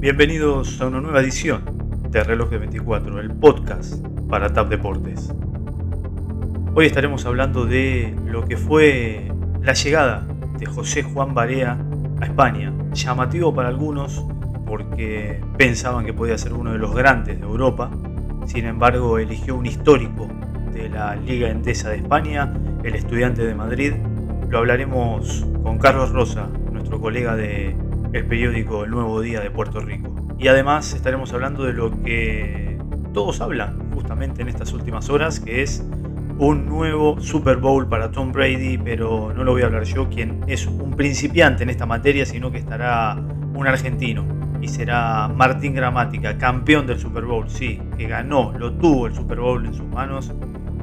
Bienvenidos a una nueva edición de Reloj de 24, el podcast para TAP Deportes. Hoy estaremos hablando de lo que fue la llegada de José Juan Barea a España. Llamativo para algunos porque pensaban que podía ser uno de los grandes de Europa. Sin embargo, eligió un histórico de la Liga Endesa de España, el estudiante de Madrid. Lo hablaremos con Carlos Rosa, nuestro colega de el periódico El Nuevo Día de Puerto Rico. Y además estaremos hablando de lo que todos hablan justamente en estas últimas horas, que es un nuevo Super Bowl para Tom Brady, pero no lo voy a hablar yo, quien es un principiante en esta materia, sino que estará un argentino y será Martín Gramática, campeón del Super Bowl, sí, que ganó, lo tuvo el Super Bowl en sus manos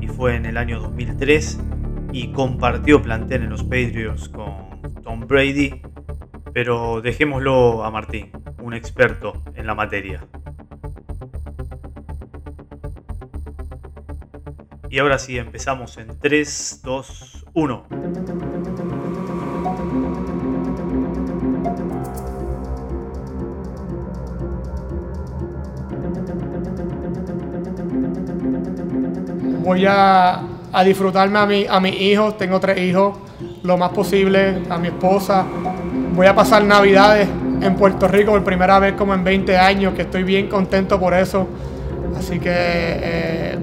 y fue en el año 2003 y compartió plantel en los Patriots con Tom Brady pero dejémoslo a Martín, un experto en la materia. Y ahora sí, empezamos en 3, 2, 1. Voy a, a disfrutarme a, mi, a mis hijos, tengo tres hijos, lo más posible, a mi esposa, voy a pasar navidades en Puerto Rico por primera vez como en 20 años, que estoy bien contento por eso. Así que, eh,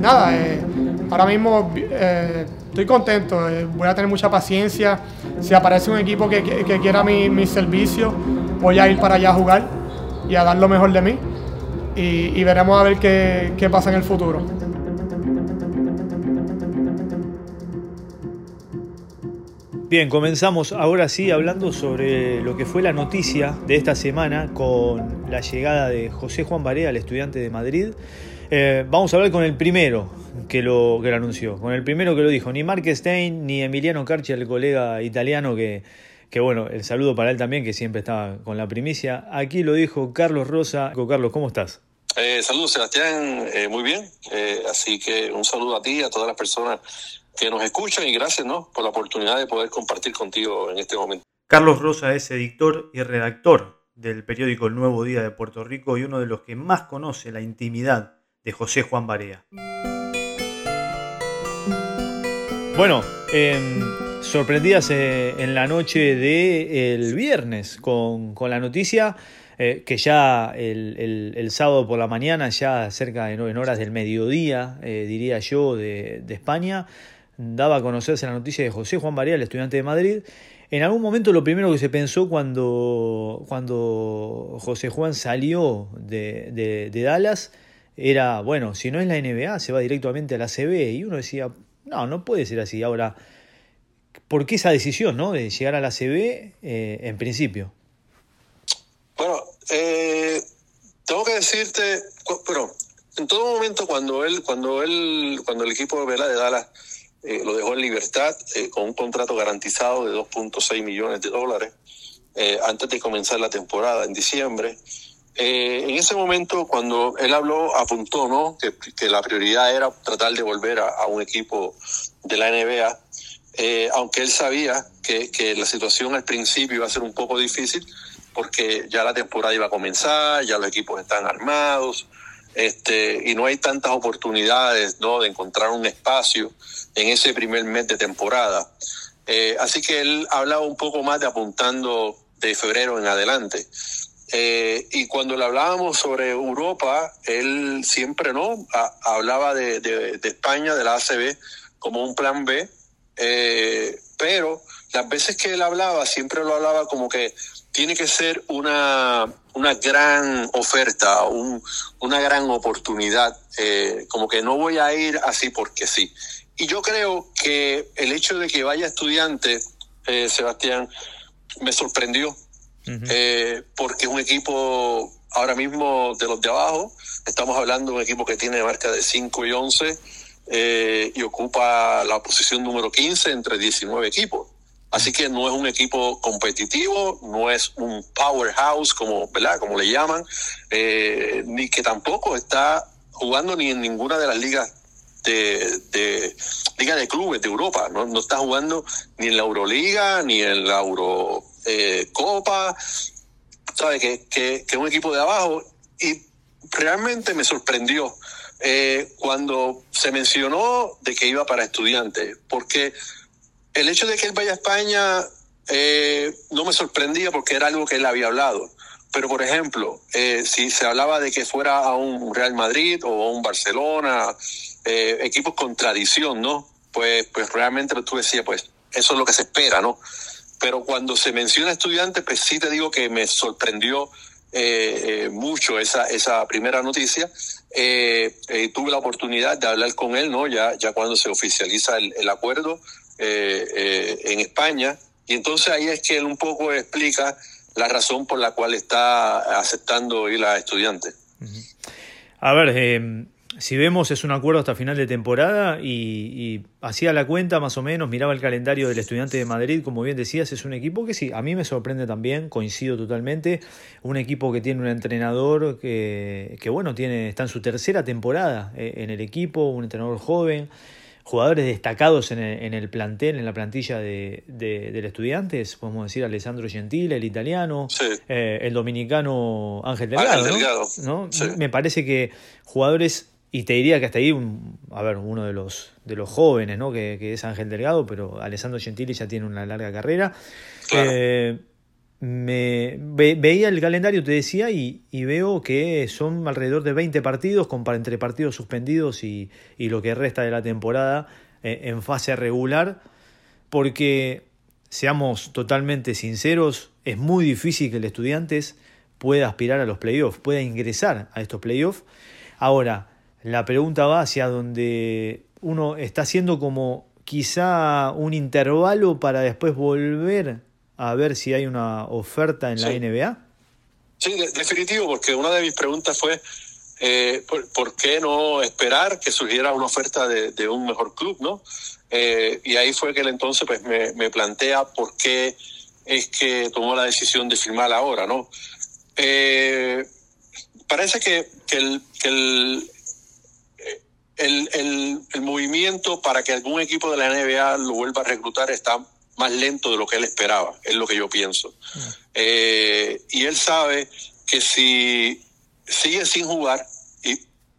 nada, eh, ahora mismo eh, estoy contento, voy a tener mucha paciencia. Si aparece un equipo que, quiera mi, mi, servicio, voy a ir para allá a jugar y a dar lo mejor de mí. Y, veremos a ver qué, qué pasa en el futuro. Bien, comenzamos ahora sí hablando sobre lo que fue la noticia de esta semana con la llegada de José Juan Barea, el estudiante de Madrid. Eh, vamos a hablar con el primero que lo, que lo anunció, con el primero que lo dijo, ni Mark Stein ni Emiliano Carci, el colega italiano que, que bueno, el saludo para él también, que siempre estaba con la primicia. Aquí lo dijo Carlos Rosa. Carlos, ¿cómo estás? Eh, saludos, Sebastián, eh, muy bien. así que un saludo a ti, a todas las personas que nos escuchan y gracias ¿no? por la oportunidad de poder compartir contigo en este momento. Carlos Rosa es editor y redactor del periódico El Nuevo Día de Puerto Rico y uno de los que más conoce la intimidad de José Juan Barea. Bueno, eh, sorprendidas eh, en la noche del viernes con, la noticia eh, que ya el, sábado por la mañana, ya cerca de en horas del mediodía, eh, diría yo, de, de España, daba a conocerse la noticia de José Juan Barea, el estudiante de Madrid. En algún momento lo primero que se pensó cuando, cuando José Juan salió de, Dallas era, bueno, si no es la NBA, se va directamente a la CB. Y uno decía, no, no puede ser así. Ahora, ¿por qué esa decisión ¿no? de llegar a la CB eh, en principio? Bueno, eh, tengo que decirte, pero en todo momento cuando él, cuando él, cuando el equipo de Dallas eh, lo dejó en libertad eh, con un contrato garantizado de 2.6 millones de dólares eh, antes de comenzar la temporada en diciembre. en ese momento, cuando él habló, apuntó ¿no? que, que la prioridad era tratar de volver a, un equipo de la NBA, aunque él sabía que, que la situación al principio iba a ser un poco difícil porque ya la temporada iba a comenzar, ya los equipos están armados, este, y no hay tantas oportunidades ¿no? de encontrar un espacio en ese primer mes de temporada. Eh, así que él hablaba un poco más de apuntando de febrero en adelante. Eh, y cuando le hablábamos sobre Europa, él siempre no hablaba de, de, España, de la ACB, como un plan B, eh, pero las veces que él hablaba, siempre lo hablaba como que tiene que ser una, una gran oferta, un, una gran oportunidad, como que no voy a ir así porque sí. Y yo creo que el hecho de que vaya estudiante, eh, Sebastián, me sorprendió, eh, porque es un equipo ahora mismo de los de abajo, estamos hablando de un equipo que tiene marca de 5 y 11 eh, y ocupa la posición número 15 entre 19 equipos. Así que no es un equipo competitivo, no es un powerhouse como, ¿verdad? como le llaman, ni que tampoco está jugando ni en ninguna de las ligas de, de de clubes de Europa, ¿no? está jugando ni en la Euroliga, ni en la Eurocopa, eh, sabe que, que, que un equipo de abajo y realmente me sorprendió eh, cuando se mencionó de que iba para estudiantes, porque el hecho de que él vaya a España eh, no me sorprendía porque era algo que él había hablado. Pero, por ejemplo, eh, si se hablaba de que fuera a un Real Madrid o a un Barcelona, eh, equipos con tradición, ¿no? Pues, pues realmente tú decías, pues eso es lo que se espera, ¿no? Pero cuando se menciona estudiante, pues sí te digo que me sorprendió eh, eh, mucho esa, esa primera noticia. Eh, eh, tuve la oportunidad de hablar con él, ¿no? Ya, ya cuando se oficializa el, el acuerdo en España. Y entonces ahí es que él un poco explica la razón por la cual está aceptando ir a estudiantes. A ver, eh, si vemos es un acuerdo hasta final de temporada y, y, hacía la cuenta más o menos, miraba el calendario del estudiante de Madrid, como bien decías, es un equipo que sí, a mí me sorprende también, coincido totalmente, un equipo que tiene un entrenador que, que bueno, tiene, está en su tercera temporada eh, en el equipo, un entrenador joven, jugadores destacados en el, en el, plantel, en la plantilla de, de, del Estudiantes, podemos decir Alessandro Gentile, el italiano, sí. eh, el dominicano Ángel Delgado. Ángel Delgado. ¿no? ¿no? Sí. Me parece que jugadores, y te diría que hasta ahí, un, a ver, uno de los, de los jóvenes, ¿no? que, que es Ángel Delgado, pero Alessandro Gentile ya tiene una larga carrera. Claro. Eh, me ve, veía el calendario, te decía, y, y, veo que son alrededor de 20 partidos, con, entre partidos suspendidos y, y, lo que resta de la temporada eh, en fase regular, porque, seamos totalmente sinceros, es muy difícil que el Estudiantes pueda aspirar a los playoffs, pueda ingresar a estos playoffs. Ahora, la pregunta va hacia donde uno está haciendo como quizá un intervalo para después volver a ver si hay una oferta en sí. la NBA? Sí, de definitivo, porque una de mis preguntas fue eh, ¿por, ¿por, qué no esperar que surgiera una oferta de, de un mejor club, no? Eh, y ahí fue que él entonces pues me, me, plantea por qué es que tomó la decisión de firmar ahora, ¿no? Eh, parece que, que, el, que el, el, el, el movimiento para que algún equipo de la NBA lo vuelva a reclutar está más lento de lo que él esperaba, es lo que yo pienso. Eh, y él sabe que si sigue sin jugar,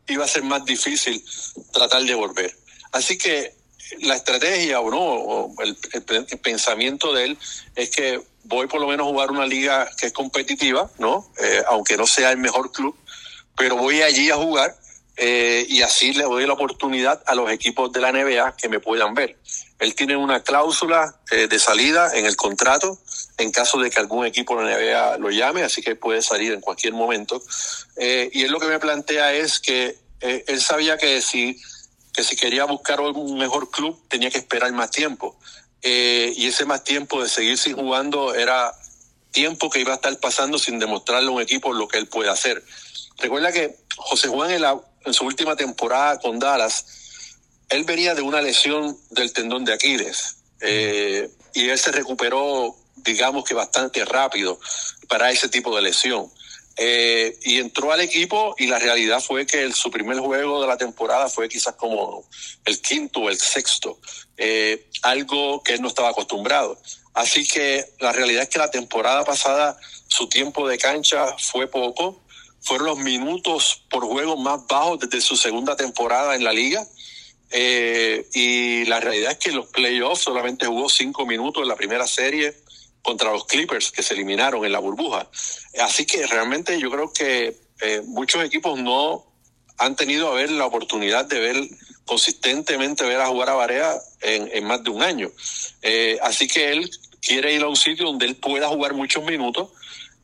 iba a ser más difícil tratar de volver. Así que la estrategia o no, o el, pensamiento de él es que voy por lo menos a jugar una liga que es competitiva, ¿no? Eh, aunque no sea el mejor club, pero voy allí a jugar eh, y así le doy la oportunidad a los equipos de la NBA que me puedan ver. Él tiene una cláusula eh, de salida en el contrato en caso de que algún equipo de la NBA lo llame, así que puede salir en cualquier momento. Eh, y él lo que me plantea es que eh, él sabía que si, que si quería buscar un mejor club tenía que esperar más tiempo. Y ese más tiempo de seguir sin jugando era tiempo que iba a estar pasando sin demostrarle a un equipo lo que él puede hacer. Recuerda que José Juan en, la, en su última temporada con Dallas, él venía de una lesión del tendón de Aquiles eh, y él se recuperó, digamos que bastante rápido para ese tipo de lesión. Eh, y entró al equipo y la realidad fue que su primer juego de la temporada fue quizás como el quinto o el sexto, eh, algo que él no estaba acostumbrado. Así que la realidad es que la temporada pasada su tiempo de cancha fue poco, fueron los minutos por juego más bajos desde su segunda temporada en la liga. Eh, y la realidad es que en los playoffs solamente jugó cinco minutos en la primera serie contra los Clippers que se eliminaron en la burbuja. Así que realmente yo creo que eh, muchos equipos no han tenido a ver la oportunidad de ver consistentemente ver a jugar a Barea en, en más de un año. Eh, así que él quiere ir a un sitio donde él pueda jugar muchos minutos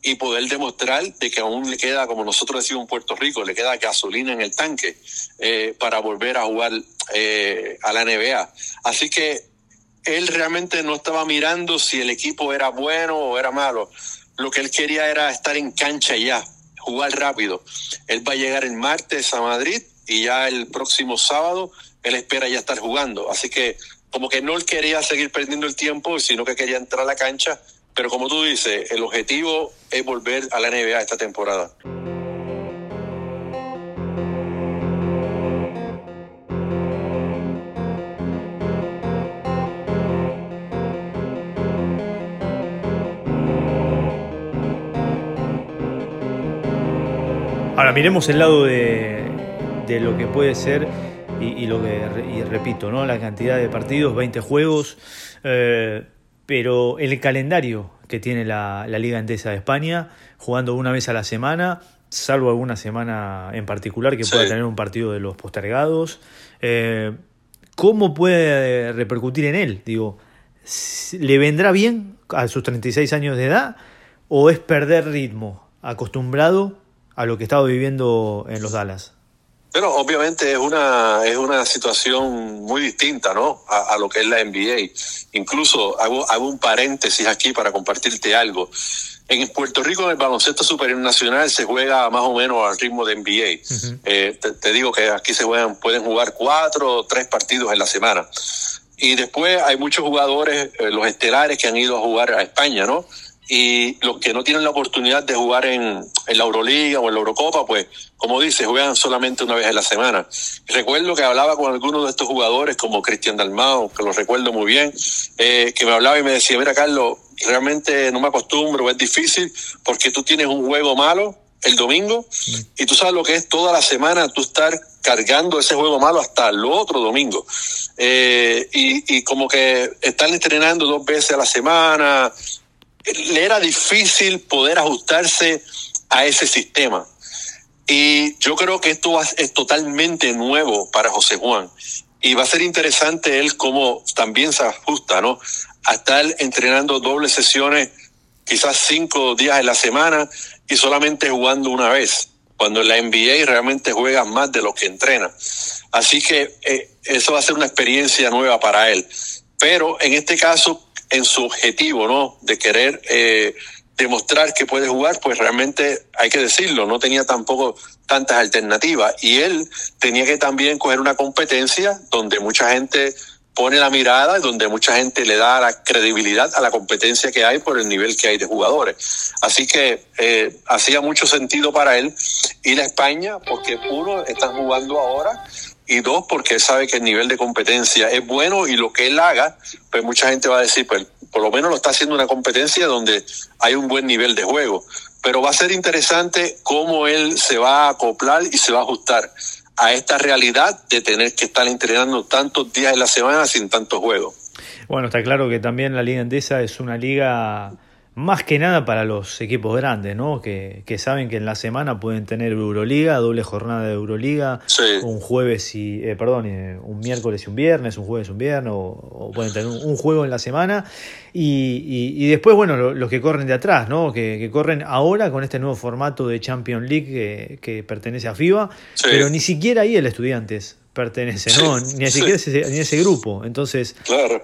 y poder demostrar de que aún le queda, como nosotros decimos en Puerto Rico, le queda gasolina en el tanque eh, para volver a jugar eh, a la NBA. Así que él realmente no estaba mirando si el equipo era bueno o era malo. Lo que él quería era estar en cancha ya, jugar rápido. Él va a llegar el martes a Madrid y ya el próximo sábado él espera ya estar jugando. Así que como que no quería seguir perdiendo el tiempo, sino que quería entrar a la cancha pero como tú dices, el objetivo es volver a la NBA esta temporada. Ahora miremos el lado de, de lo que puede ser y, lo que y repito, ¿no? La cantidad de partidos, 20 juegos. Eh, pero el calendario que tiene la, Liga Endesa de España, jugando una vez a la semana, salvo alguna semana en particular que pueda tener un partido de los postergados. Eh, ¿Cómo puede repercutir en él? Digo, ¿le vendrá bien a sus 36 años de edad o es perder ritmo acostumbrado a lo que estaba viviendo en los Dallas? Pero obviamente es una, es una situación muy distinta, ¿no? A, lo que es la NBA. Incluso hago, hago un paréntesis aquí para compartirte algo. En Puerto Rico, en el baloncesto superior nacional, se juega más o menos al ritmo de NBA. Eh, te, digo que aquí se juegan, pueden jugar cuatro o tres partidos en la semana. Y después hay muchos jugadores, eh, los estelares, que han ido a jugar a España, ¿no? Y los que no tienen la oportunidad de jugar en, la Euroliga o en la Eurocopa, pues, como dice, juegan solamente una vez en la semana. Recuerdo que hablaba con algunos de estos jugadores, como Cristian Dalmao, que lo recuerdo muy bien, eh, que me hablaba y me decía, mira, Carlos, realmente no me acostumbro, es difícil, porque tú tienes un juego malo el domingo y tú sabes lo que es toda la semana tú estar cargando ese juego malo hasta el otro domingo. Eh, y, y como que están entrenando dos veces a la semana, le era difícil poder ajustarse a ese sistema. Y yo creo que esto es totalmente nuevo para José Juan. Y va a ser interesante él cómo también se ajusta, ¿no? A estar entrenando dobles sesiones, quizás cinco días en la semana y solamente jugando una vez, cuando en la NBA realmente juega más de lo que entrena. Así que eh, eso va a ser una experiencia nueva para él. Pero en este caso en su objetivo, ¿no? De querer eh, demostrar que puede jugar, pues realmente hay que decirlo, no tenía tampoco tantas alternativas. Y él tenía que también coger una competencia donde mucha gente pone la mirada, donde mucha gente le da la credibilidad a la competencia que hay por el nivel que hay de jugadores. Así que eh, hacía mucho sentido para él ir a España, porque uno, están jugando ahora, y dos, porque él sabe que el nivel de competencia es bueno y lo que él haga, pues mucha gente va a decir, pues por lo menos lo está haciendo una competencia donde hay un buen nivel de juego. Pero va a ser interesante cómo él se va a acoplar y se va a ajustar a esta realidad de tener que estar entrenando tantos días en la semana sin tantos juegos. Bueno, está claro que también la Liga Endesa es una liga más que nada para los equipos grandes, ¿no? Que, que, saben que en la semana pueden tener Euroliga, doble jornada de Euroliga, un jueves y, eh, perdón, eh, un miércoles y un viernes, un jueves y un viernes, o, pueden tener un, juego en la semana. Y, y, después, bueno, los que corren de atrás, ¿no? Que, que, corren ahora con este nuevo formato de Champions League que, pertenece a FIBA, pero ni siquiera ahí el Estudiantes pertenece, ¿no? Ni siquiera ese, ni ese grupo. Entonces,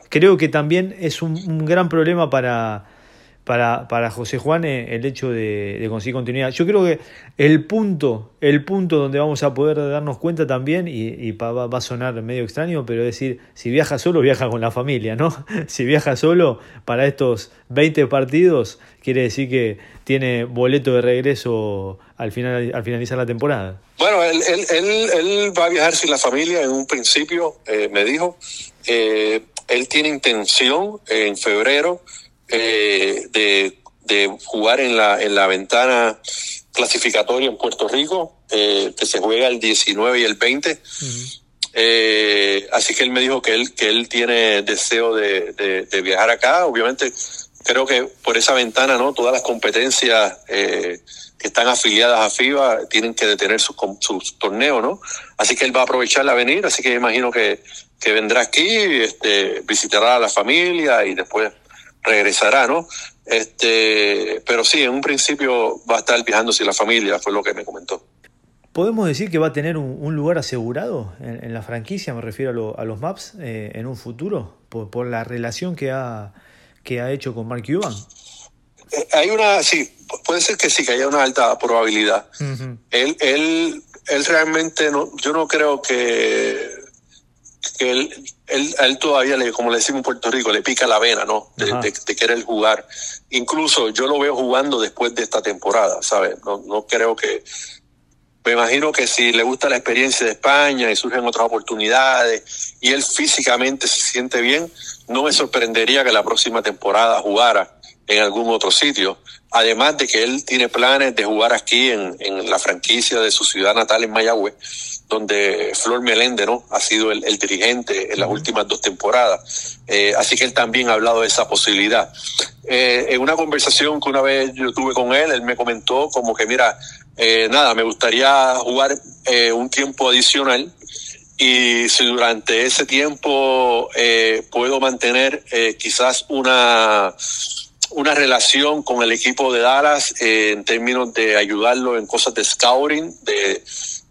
creo que también es un gran problema para para, para José Juan eh, el hecho de, conseguir continuidad. Yo creo que el punto, el punto donde vamos a poder darnos cuenta también, y, va, a sonar medio extraño, pero es decir, si viaja solo, viaja con la familia, ¿no? Si viaja solo para estos 20 partidos, quiere decir que tiene boleto de regreso al, final, al finalizar la temporada. Bueno, él, él, va a viajar sin la familia en un principio, eh, me dijo. Eh, él tiene intención en febrero eh, de, jugar en la, en la ventana clasificatoria en Puerto Rico, eh, que se juega el 19 y el 20. Eh, así que él me dijo que él, que él tiene deseo de, viajar acá. Obviamente, creo que por esa ventana, ¿no? Todas las competencias que están afiliadas a FIBA tienen que detener sus, sus torneos, ¿no? Así que él va a aprovechar la venir, así que imagino que, que vendrá aquí, este, visitará a la familia y después regresará, ¿no? Este, pero sí, en un principio va a estar viajando sin la familia, fue lo que me comentó. ¿Podemos decir que va a tener un, lugar asegurado en, la franquicia, me refiero a, los Maps, eh, en un futuro, por, la relación que ha, que ha hecho con Mark Cuban? Eh, hay una, sí, puede ser que sí, que haya una alta probabilidad. él, él, él realmente, no, yo no creo que que él, él, a él todavía, le, como le decimos en Puerto Rico, le pica la vena, ¿no? De, querer jugar. Incluso yo lo veo jugando después de esta temporada, ¿sabes? No, no creo que... Me imagino que si le gusta la experiencia de España y surgen otras oportunidades y él físicamente se siente bien, no me sorprendería que la próxima temporada jugara en algún otro sitio. Además de que él tiene planes de jugar aquí en, en la franquicia de su ciudad natal en Mayagüez, donde Flor Melende ¿no? ha sido el, dirigente en las últimas dos temporadas. Eh, así que él también ha hablado de esa posibilidad. Eh, en una conversación que una vez yo tuve con él, él me comentó como que, mira, eh, nada, me gustaría jugar un tiempo adicional y si durante ese tiempo puedo mantener quizás una una relación con el equipo de Dallas en términos de ayudarlo en cosas de scouting, de,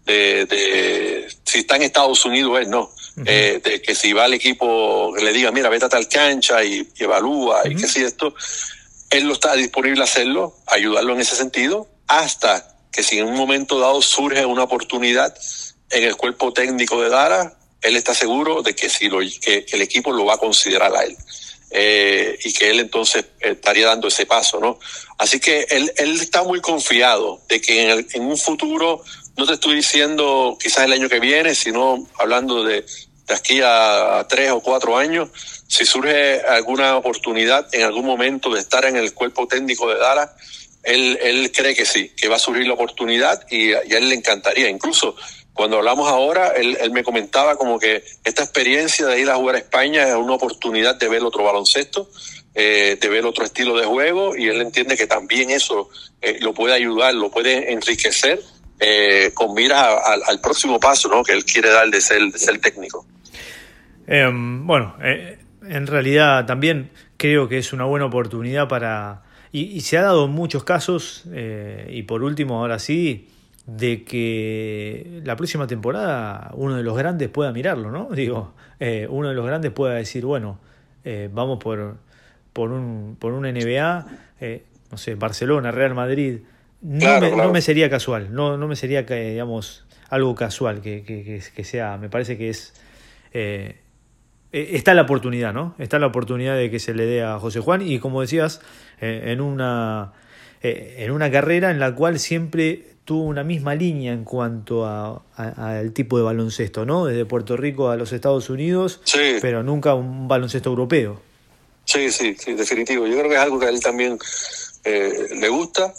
de, si está en Estados Unidos, él no. Eh, de que si va al equipo, le diga, mira, vete a tal cancha y, evalúa y que si esto, él lo está disponible a hacerlo, ayudarlo en ese sentido, hasta que si en un momento dado surge una oportunidad en el cuerpo técnico de Dara, él está seguro de que, si lo, que, el equipo lo va a considerar a él. Eh, y que él entonces estaría dando ese paso, ¿no? Así que él, él está muy confiado de que en, en un futuro no te estoy diciendo quizás el año que viene, sino hablando de, de aquí a tres o cuatro años, si surge alguna oportunidad en algún momento de estar en el cuerpo técnico de Dallas, él, él cree que sí, que va a surgir la oportunidad y, a él le encantaría. Incluso cuando hablamos ahora, él, él, me comentaba como que esta experiencia de ir a jugar a España es una oportunidad de ver otro baloncesto, eh, de ver otro estilo de juego y él entiende que también eso eh, lo puede ayudar, lo puede enriquecer eh, con miras al próximo paso ¿no? que él quiere dar de ser, ser técnico. Em, bueno, en realidad también creo que es una buena oportunidad para... Y, se ha dado muchos casos, y por último, ahora sí, de que la próxima temporada uno de los grandes pueda mirarlo, ¿no? Digo, uno de los grandes pueda decir, bueno, vamos por, por, un, por un NBA, no sé, Barcelona, Real Madrid, no, me, no me sería casual, no, no me sería, digamos, algo casual que, que, que sea, me parece que es... Eh, eh, está la oportunidad, ¿no? Está la oportunidad de que se le dé a José Juan y como decías, eh, en, una, en una carrera en la cual siempre tuvo una misma línea en cuanto al tipo de baloncesto, ¿no? Desde Puerto Rico a los Estados Unidos, pero nunca un baloncesto europeo. Sí, sí, sí, definitivo. Yo creo que es algo que a él también le gusta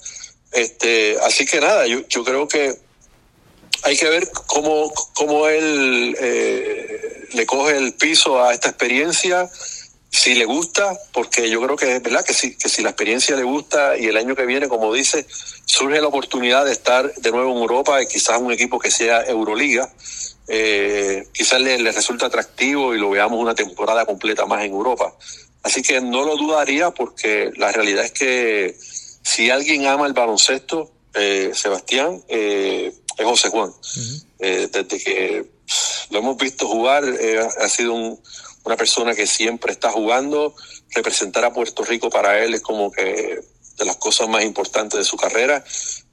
este, así que nada, yo, yo creo que hay que ver cómo, cómo él eh, le coge el piso a esta experiencia, si le gusta, porque yo creo que es verdad que si, que si la experiencia le gusta y el año que viene, como dice, surge la oportunidad de estar de nuevo en Europa y quizás un equipo que sea Euroliga, eh, quizás le, le resulta atractivo y lo veamos una temporada completa más en Europa. Así que no lo dudaría porque la realidad es que si alguien ama el baloncesto, eh, Sebastián, eh, es José Juan. eh, desde que lo hemos visto jugar, eh, ha sido un, una persona que siempre está jugando. Representar a Puerto Rico para él es como que de las cosas más importantes de su carrera.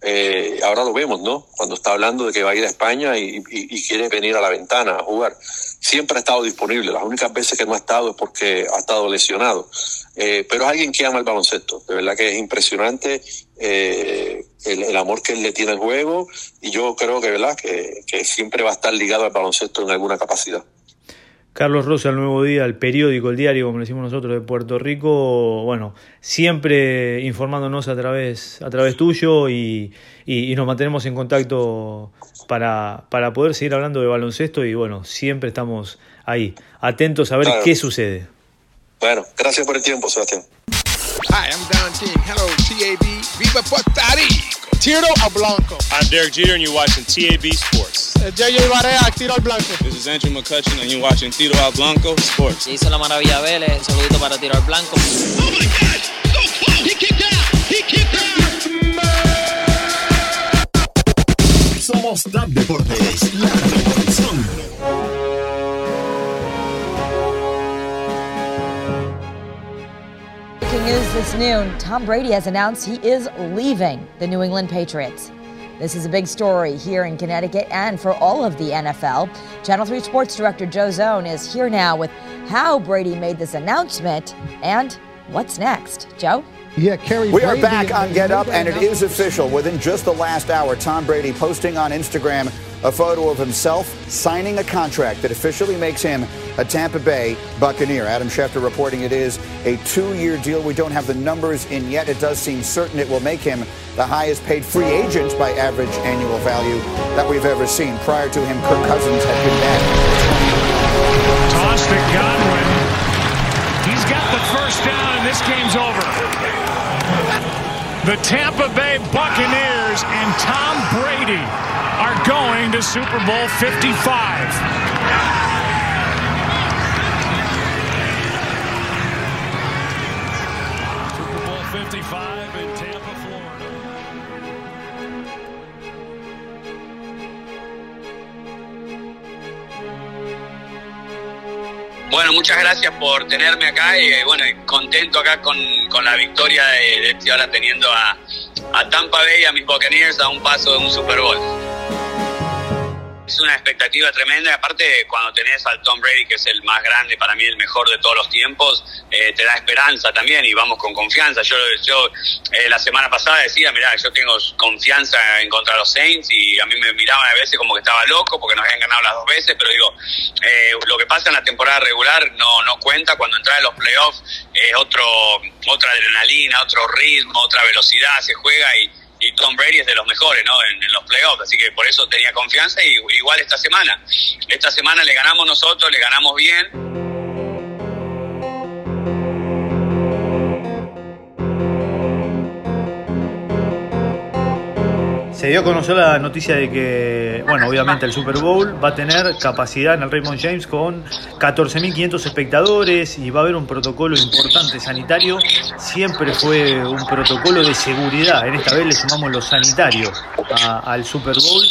Eh, ahora lo vemos, ¿no? Cuando está hablando de que va a ir a España y, quiere venir a la ventana a jugar. Siempre ha estado disponible. Las únicas veces que no ha estado es porque ha estado lesionado. Eh, pero es alguien que ama el baloncesto. De verdad que es impresionante eh, el, amor que él le tiene al juego y yo creo que, ¿verdad? Que siempre va a estar ligado al baloncesto en alguna capacidad. Carlos Rosa, el Nuevo Día, el periódico, el diario, como le decimos nosotros, de Puerto Rico, bueno, siempre informándonos a través, a través tuyo y, y, y nos mantenemos en contacto para, para, poder seguir hablando de baloncesto y bueno, siempre estamos ahí, atentos a ver claro. qué sucede. Bueno, gracias por el tiempo, Sebastián. Hi, I'm Don King. Hello, TAB. Viva Puerto Rico. Tiro al blanco. I'm Derek Jeter, and you're watching TAB Sports. Uh, JJ Barea, Tiro al blanco. This is Andrew McCutcheon, and you're watching Tiro al Blanco Sports. Se hizo la maravilla Vélez. Un saludito para Tiro al Blanco. Oh my God! So close! He kicked out! He kicked out! Somos TAP Deportes, la revolución. Breaking news this noon Tom Brady has announced he is leaving the New England Patriots. This is a big story here in Connecticut and for all of the NFL. Channel 3 Sports Director Joe Zone is here now with how Brady made this announcement and what's next. Joe? Yeah, Kerry. We Brady are back on Get Up, and it is official. Within just the last hour, Tom Brady posting on Instagram a photo of himself signing a contract that officially makes him a Tampa Bay Buccaneer. Adam Schefter reporting it is a two year deal. We don't have the numbers in yet. It does seem certain it will make him the highest paid free agent by average annual value that we've ever seen. Prior to him, Kirk Cousins had been back. Toss to Godwin. He's got the first down, and this game's over. The Tampa Bay Buccaneers and Tom Brady are going to Super Bowl 55. Super Bowl 55 in Tampa, Florida. Bueno, muchas gracias por tenerme acá y eh, bueno, contento acá con, con la victoria de, de este ahora teniendo a, a Tampa Bay y a mis Buccaneers a un paso de un Super Bowl. Es una expectativa tremenda, aparte cuando tenés al Tom Brady, que es el más grande, para mí el mejor de todos los tiempos, eh, te da esperanza también y vamos con confianza. Yo, yo eh, la semana pasada decía, mira, yo tengo confianza en contra de los Saints y a mí me miraban a veces como que estaba loco porque nos habían ganado las dos veces, pero digo, eh, lo que pasa en la temporada regular no, no cuenta, cuando entras en los playoffs es otro, otra adrenalina, otro ritmo, otra velocidad, se juega y y Tom Brady es de los mejores ¿no? en, los playoffs, así que por eso tenía confianza y igual esta semana. Esta semana le ganamos nosotros, le ganamos bien. Se dio a conocer la noticia de que, bueno, obviamente el Super Bowl va a tener capacidad en el Raymond James con 14.500 espectadores y va a haber un protocolo importante sanitario. Siempre fue un protocolo de seguridad. En esta vez le sumamos lo sanitario al Super Bowl.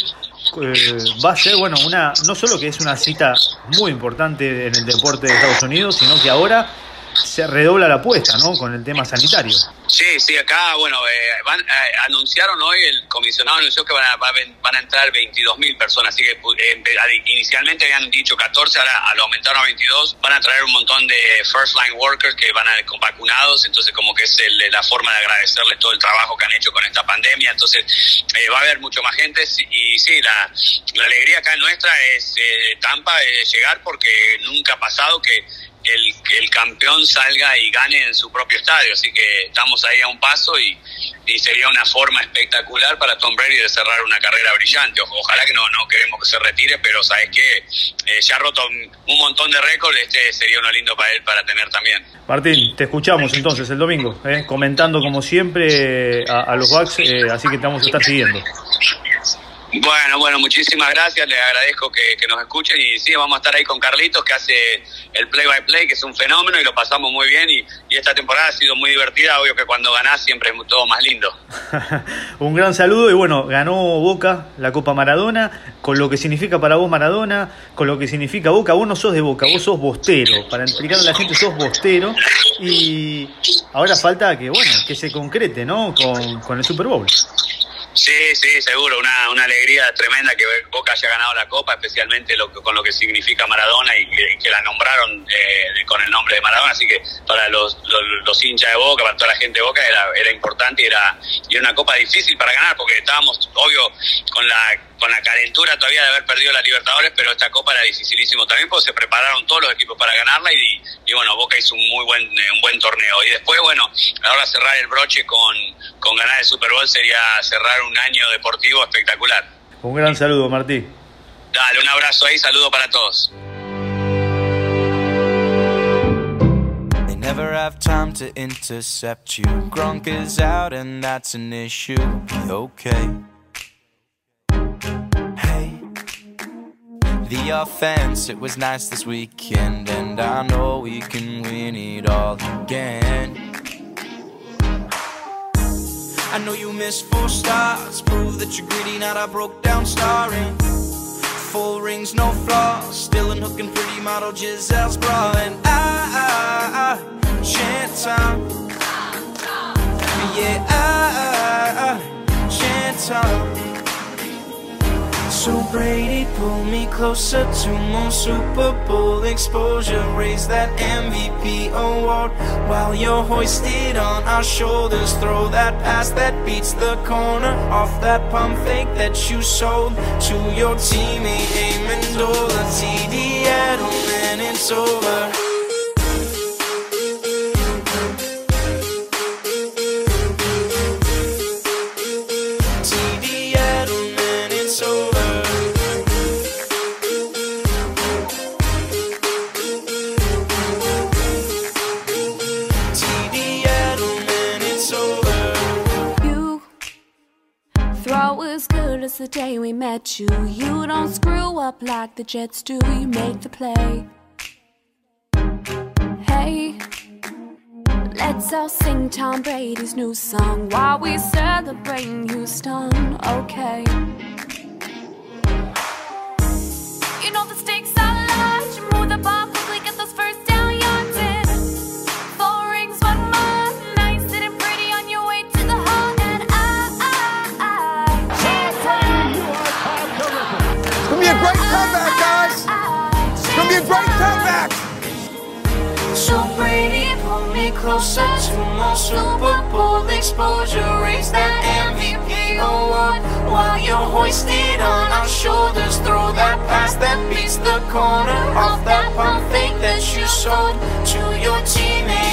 Eh, va a ser, bueno, una no solo que es una cita muy importante en el deporte de Estados Unidos, sino que ahora se redobla la apuesta, ¿no? Con el tema sanitario. Sí, sí, acá, bueno, eh, van, eh, anunciaron hoy, el comisionado anunció que van a, van a entrar 22 mil personas, así que eh, inicialmente habían dicho 14, ahora lo aumentaron a 22, van a traer un montón de first line workers que van a con vacunados, entonces como que es el, la forma de agradecerles todo el trabajo que han hecho con esta pandemia, entonces va a haber mucho más gente y sí, la, alegría acá nuestra es Tampa de llegar porque nunca ha pasado que el, el campeón salga y gane en su propio estadio. Así que estamos ahí a un paso y, y sería una forma espectacular para Tom Brady de cerrar una carrera brillante. O, ojalá que no, no queremos que se retire, pero sabes que eh, ya ha roto un montón de récords, este sería uno lindo para él para tener también. Martín, te escuchamos entonces el domingo, eh, comentando como siempre a, a los Bucks, eh, así que te vamos a estar siguiendo. Bueno, bueno, muchísimas gracias, les agradezco que, nos escuchen. Y sí, vamos a estar ahí con Carlitos que hace el play by play, que es un fenómeno y lo pasamos muy bien. Y, esta temporada ha sido muy divertida, obvio que cuando ganás siempre es todo más lindo. un gran saludo. Y bueno, ganó Boca la Copa Maradona, con lo que significa para vos Maradona, con lo que significa Boca, vos no sos de Boca, vos sos bostero, para explicarle a la gente sos bostero. Y ahora falta que, bueno, que se concrete, ¿no? Con el Super Bowl. Sí, sí, seguro, una, una alegría tremenda que Boca haya ganado la Copa, especialmente lo que, con lo que significa Maradona y que, la nombraron eh, con el nombre de Maradona, así que para los, los, los, hinchas de Boca, para toda la gente de Boca era, era importante y era, y era una Copa difícil para ganar, porque estábamos, obvio, con la con la calentura todavía de haber perdido la Libertadores, pero esta Copa era dificilísimo también porque se prepararon todos los equipos para ganarla y, y bueno, Boca hizo un muy buen un buen torneo. Y después, bueno, ahora cerrar el broche con, con ganar el Super Bowl sería cerrar un año deportivo espectacular. Un gran saludo, Martí. Dale, un abrazo ahí, saludo para todos. Never have time to intercept you. Gronk is out, and that's an issue. Be okay. The offense. It was nice this weekend, and I know we can win it all again. I know you miss four stars, prove that you're greedy, not a broke down star. Full rings, no flaws, still in hooking pretty model Giselle's bra. And ah, I, I, I chant time, yeah, ah, I, I, I chant time. So Brady, pull me closer to more Super Bowl exposure. Raise that MVP award while you're hoisted on our shoulders. Throw that pass that beats the corner off that pump fake that you sold to your teammate Amendola. TD Edelman, it's over. The day we met you. You don't screw up like the Jets do. You make the play. Hey, let's all sing Tom Brady's new song while we celebrate Houston. Okay. Closer to more Super Bowl exposure. Raise that MVP award oh while you're hoisted on our shoulders. Throw that pass that beats the corner off that pump fake that you sold to your teammate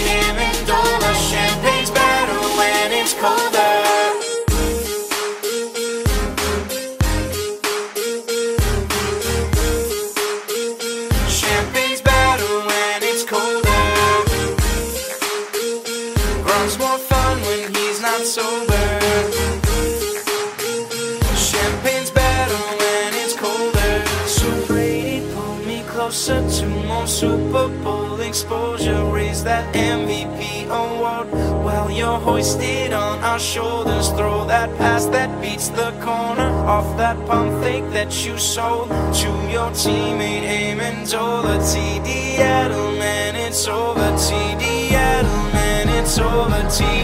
Super Bowl exposure. Raise that MVP award while you're hoisted on our shoulders. Throw that pass that beats the corner off that pump fake that you sold to your teammate Amendola. TD Edelman, it's over. TD Edelman, it's over. TD